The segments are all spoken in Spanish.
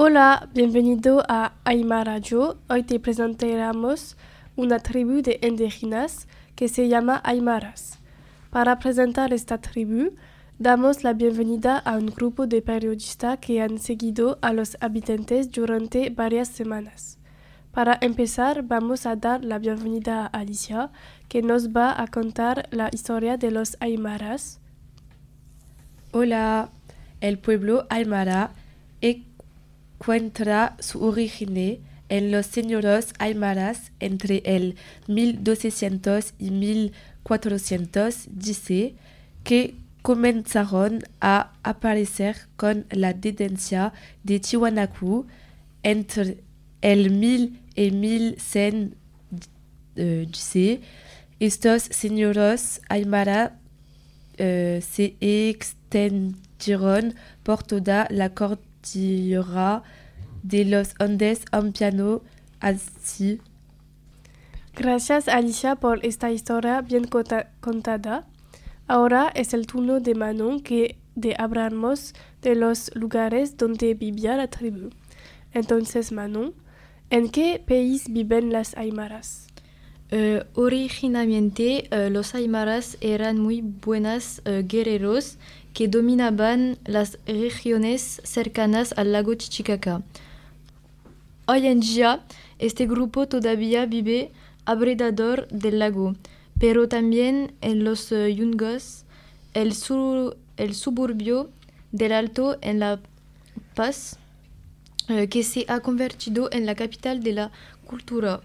Hola, bienvenido a Aymara Radio. Hoy te presentaremos una tribu de indígenas que se llama Aymaras. Para presentar esta tribu, damos la bienvenida a un grupo de periodistas que han seguido a los habitantes durante varias semanas. Para empezar, vamos a dar la bienvenida a Alicia, que nos va a contar la historia de los Aymaras. Hola, el pueblo Aymara encuentra su origen en los señores aymaras entre el 1200 y 1400. Dice que comenzaron a aparecer con la denuncia de Tiwanaku entre el 1000 y 1100. dice, estos señores aymara uh, se extendieron por toda la de los Andes en piano así. Gracias Alicia por esta historia bien contada. Ahora es el turno de Manon que de hablamos de los lugares donde vivía la tribu. Entonces Manon, ¿en qué país viven las Aymaras? Uh, originalmente uh, los Aymaras eran muy buenos uh, guerreros que dominaban las regiones cercanas al lago Titicaca. Hoy en día, este grupo todavía vive alrededor del lago, pero también en los Yungos, el, sur, el suburbio del Alto en La Paz, que se ha convertido en la capital de la cultura.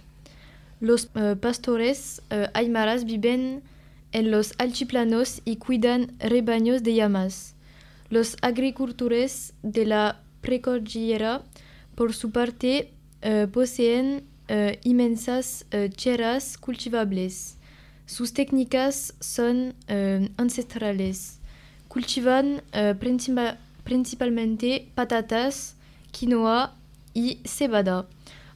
Los uh, pastores uh, aymaras viven en los altiplanos y cuidan rebaños de llamas. Los agricultores de la precordillera, por su parte, uh, poseen inmensas tierras cultivables. Sus técnicas son ancestrales. Cultivan principal, principalmente patatas, quinoa y cebada.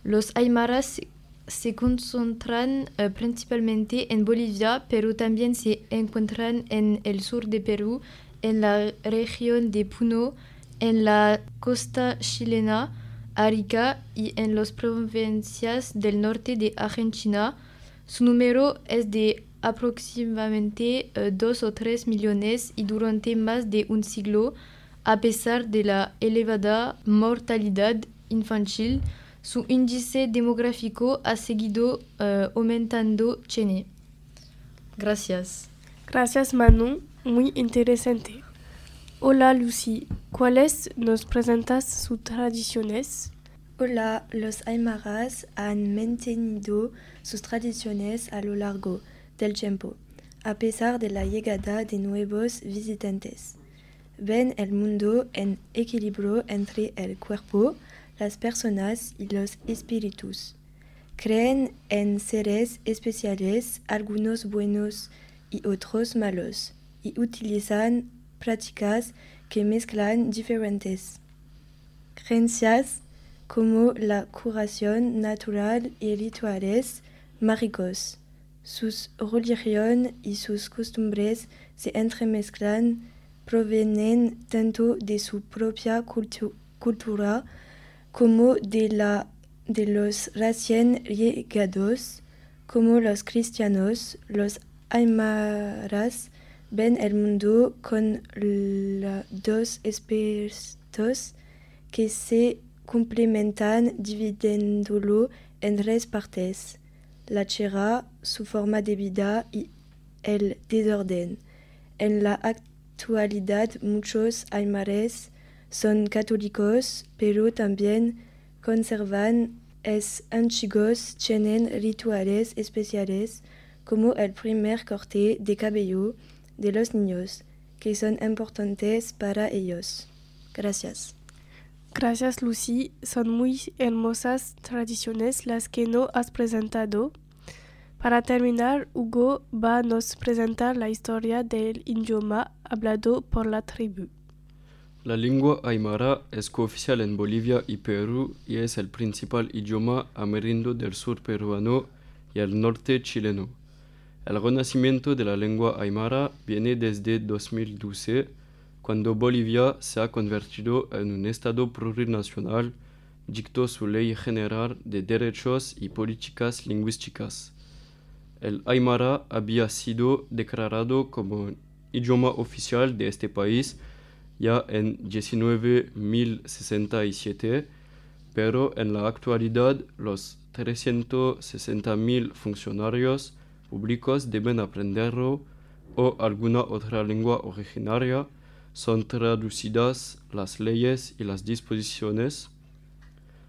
Los aymaras se concentran uh, principalmente en Bolivia, pero también se encuentran en el sur de Perú, en la región de Puno, en la costa chilena, Arica y en las provincias del norte de Argentina. Su número es de aproximadamente uh, dos o tres millones y durante más de un siglo, a pesar de la elevada mortalidad infantil, su índice demográfico ha seguido uh, aumentando Chene. Gracias. Gracias Manu, muy interesante. Hola Lucy, ¿cuáles nos presentas sus tradiciones? Hola, los Aymaras han mantenido sus tradiciones a lo largo del tiempo, a pesar de la llegada de nuevos visitantes. Ven el mundo en equilibrio entre el cuerpo, las personas y los espíritus. Creen en seres especiales, algunos buenos y otros malos, y utilizan prácticas que mezclan diferentes creencias como la curación natural y rituales mágicos. Sus religión y sus costumbres se entremezclan, provienen tanto de su propia cultu cultura como de, la, de los recién llegados, como los cristianos, los aymaras ven el mundo con la, dos que se complementan dividiéndolo en tres partes, la tierra, su forma de vida y el desorden. En la actualidad muchos aymares son católicos, pero también conservan es antiguos, tienen rituales especiales como el primer corte de cabello de los niños, que son importantes para ellos. Gracias. Gracias Lucy, son muy hermosas tradiciones las que no has presentado. Para terminar, Hugo va a nos presentar la historia del idioma hablado por la tribu. La lengua aymara es cooficial en Bolivia y Perú y es el principal idioma amerindio del sur peruano y el norte chileno. El renacimiento de la lengua aymara viene desde 2012, cuando Bolivia se ha convertido en un estado plurinacional dictó su Ley General de Derechos y Políticas Lingüísticas. El aymara había sido declarado como idioma oficial de este país ya en 1967, pero en la actualidad los 360.000 funcionarios públicos deben aprenderlo o alguna otra lengua originaria, son traducidas las leyes y las disposiciones.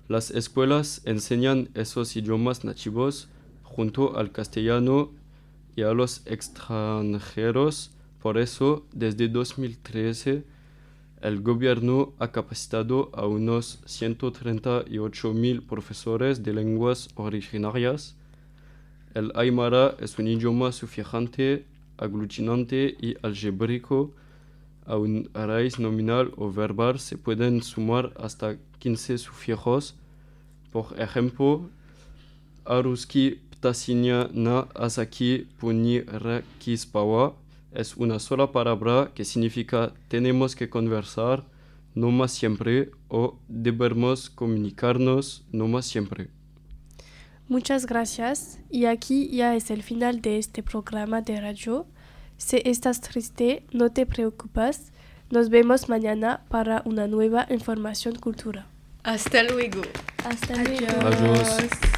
Las escuelas enseñan esos idiomas nativos junto al castellano y a los extranjeros. Por eso, desde 2013, el gobierno ha capacitado a unos 138 mil profesores de lenguas originarias. El aymara es un idioma sufijante, aglutinante y algébrico. A un raíz nominal o verbal se pueden sumar hasta 15 sufijos. Por ejemplo, aruski ptasinia na asaki puni rakispawa es una sola palabra que significa tenemos que conversar no más siempre o debemos comunicarnos no más siempre. Muchas gracias y aquí ya es el final de este programa de radio. Si estás triste, no te preocupes. Nos vemos mañana para una nueva información cultura. Hasta luego. Hasta luego. Adiós.